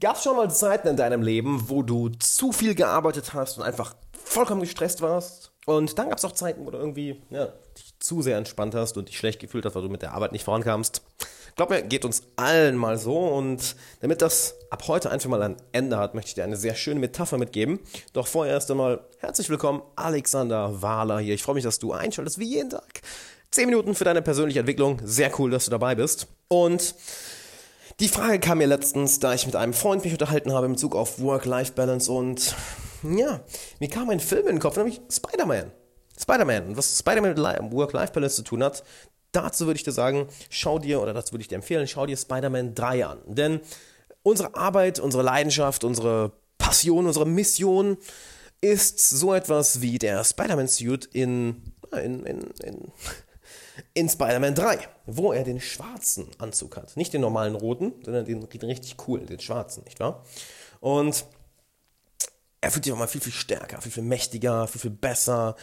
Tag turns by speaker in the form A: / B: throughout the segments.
A: Gab es schon mal Zeiten in deinem Leben, wo du zu viel gearbeitet hast und einfach vollkommen gestresst warst? Und dann gab es auch Zeiten, wo du irgendwie ja, dich zu sehr entspannt hast und dich schlecht gefühlt hast, weil du mit der Arbeit nicht vorankamst. Glaub mir, geht uns allen mal so. Und damit das ab heute einfach mal ein Ende hat, möchte ich dir eine sehr schöne Metapher mitgeben. Doch vorher erst einmal herzlich willkommen, Alexander Wahler hier. Ich freue mich, dass du einschaltest, wie jeden Tag. Zehn Minuten für deine persönliche Entwicklung. Sehr cool, dass du dabei bist. Und die Frage kam mir letztens, da ich mit einem Freund mich unterhalten habe im Bezug auf Work-Life-Balance und ja, mir kam ein Film in den Kopf, nämlich Spider-Man. Spider-Man. Und was Spider-Man mit Work-Life-Balance zu tun hat, dazu würde ich dir sagen, schau dir, oder dazu würde ich dir empfehlen, schau dir Spider-Man 3 an. Denn unsere Arbeit, unsere Leidenschaft, unsere Passion, unsere Mission ist so etwas wie der Spider-Man-Suit in, in, in, in in Spider-Man 3, wo er den schwarzen Anzug hat. Nicht den normalen roten, sondern den, den richtig coolen, den schwarzen, nicht wahr? Und er fühlt sich auch mal viel, viel stärker, viel, viel mächtiger, viel, viel besser,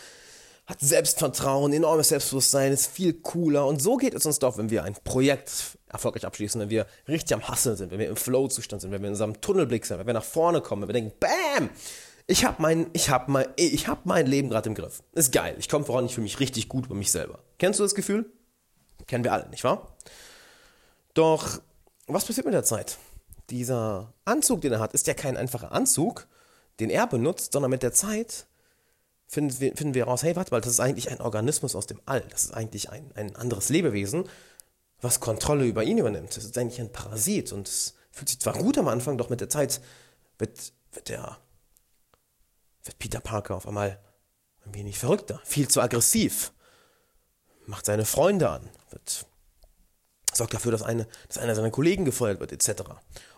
A: hat Selbstvertrauen, enormes Selbstbewusstsein, ist viel cooler. Und so geht es uns doch, wenn wir ein Projekt erfolgreich abschließen, wenn wir richtig am Hasseln sind, wenn wir im Flow-Zustand sind, wenn wir in unserem Tunnelblick sind, wenn wir nach vorne kommen, wenn wir denken, BAM! Ich habe mein, ich hab mein, ich hab mein Leben gerade im Griff. Ist geil. Ich komme voran, ich fühle mich richtig gut über mich selber. Kennst du das Gefühl? Kennen wir alle, nicht wahr? Doch, was passiert mit der Zeit? Dieser Anzug, den er hat, ist ja kein einfacher Anzug, den er benutzt, sondern mit der Zeit finden wir, finden wir raus, hey, warte mal, das ist eigentlich ein Organismus aus dem All. Das ist eigentlich ein, ein anderes Lebewesen, was Kontrolle über ihn übernimmt. Das ist eigentlich ein Parasit und es fühlt sich zwar gut am Anfang, doch mit der Zeit wird, wird der wird Peter Parker auf einmal ein wenig verrückter, viel zu aggressiv, macht seine Freunde an, wird, sorgt dafür, dass, eine, dass einer seiner Kollegen gefeuert wird, etc.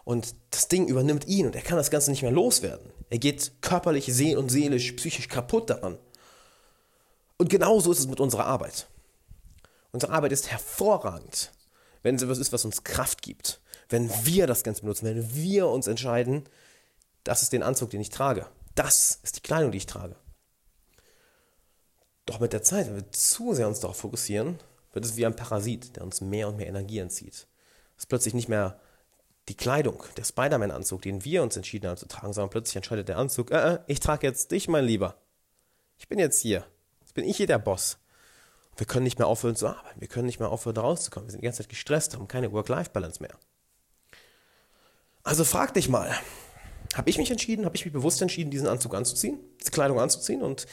A: Und das Ding übernimmt ihn und er kann das Ganze nicht mehr loswerden. Er geht körperlich, seel und seelisch, psychisch kaputt daran. Und genauso ist es mit unserer Arbeit. Unsere Arbeit ist hervorragend, wenn es etwas ist, was uns Kraft gibt. Wenn wir das Ganze benutzen, wenn wir uns entscheiden, das ist den Anzug, den ich trage. Das ist die Kleidung, die ich trage. Doch mit der Zeit, wenn wir zu sehr uns darauf fokussieren, wird es wie ein Parasit, der uns mehr und mehr Energie entzieht. Es ist plötzlich nicht mehr die Kleidung, der Spider-Man-Anzug, den wir uns entschieden haben zu tragen, sondern plötzlich entscheidet der Anzug, äh, äh, ich trage jetzt dich, mein Lieber. Ich bin jetzt hier. Jetzt bin ich hier der Boss. wir können nicht mehr aufhören zu arbeiten. Wir können nicht mehr aufhören, rauszukommen. Wir sind die ganze Zeit gestresst, haben keine Work-Life-Balance mehr. Also frag dich mal, habe ich mich entschieden, habe ich mich bewusst entschieden, diesen Anzug anzuziehen, diese Kleidung anzuziehen und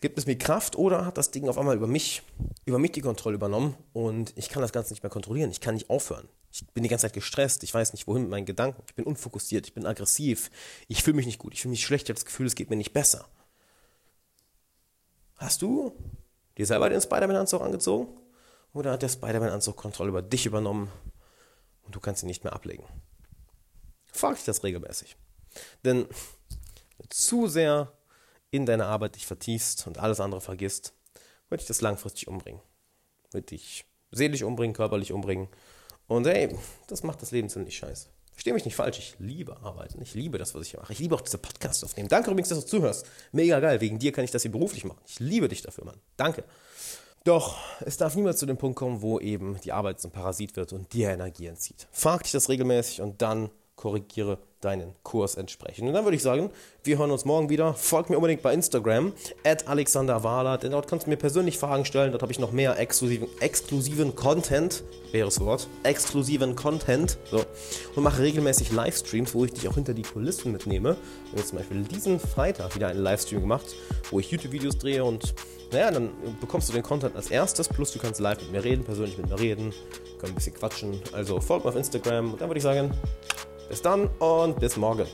A: gibt es mir Kraft oder hat das Ding auf einmal über mich, über mich die Kontrolle übernommen und ich kann das Ganze nicht mehr kontrollieren, ich kann nicht aufhören. Ich bin die ganze Zeit gestresst, ich weiß nicht wohin mit meinen Gedanken, ich bin unfokussiert, ich bin aggressiv, ich fühle mich nicht gut, ich fühle mich schlecht, ich habe das Gefühl, es geht mir nicht besser. Hast du dir selber den Spider-Man-Anzug angezogen? Oder hat der Spider-Man-Anzug Kontrolle über dich übernommen und du kannst ihn nicht mehr ablegen? Frag dich das regelmäßig. Denn zu sehr in deine Arbeit dich vertiefst und alles andere vergisst, wird dich das langfristig umbringen. Wird dich seelisch umbringen, körperlich umbringen. Und hey, das macht das Leben ziemlich scheiße. Verstehe mich nicht falsch, ich liebe Arbeiten. Ich liebe das, was ich hier mache. Ich liebe auch diese Podcasts aufnehmen. Danke übrigens, dass du zuhörst. Mega geil. Wegen dir kann ich das hier beruflich machen. Ich liebe dich dafür, Mann. Danke. Doch es darf niemals zu dem Punkt kommen, wo eben die Arbeit zum Parasit wird und dir Energie entzieht. Frag dich das regelmäßig und dann korrigiere deinen Kurs entsprechend. Und dann würde ich sagen, wir hören uns morgen wieder. Folgt mir unbedingt bei Instagram, at Alexander Wahler, denn dort kannst du mir persönlich Fragen stellen. Dort habe ich noch mehr exklusiven, exklusiven Content, wäre das Wort, exklusiven Content. So. Und mache regelmäßig Livestreams, wo ich dich auch hinter die Kulissen mitnehme. Ich habe zum Beispiel diesen Freitag wieder einen Livestream gemacht, wo ich YouTube-Videos drehe und naja, dann bekommst du den Content als erstes, plus du kannst live mit mir reden, persönlich mit mir reden, können ein bisschen quatschen. Also folgt mir auf Instagram und dann würde ich sagen, bis dann und bis morgen.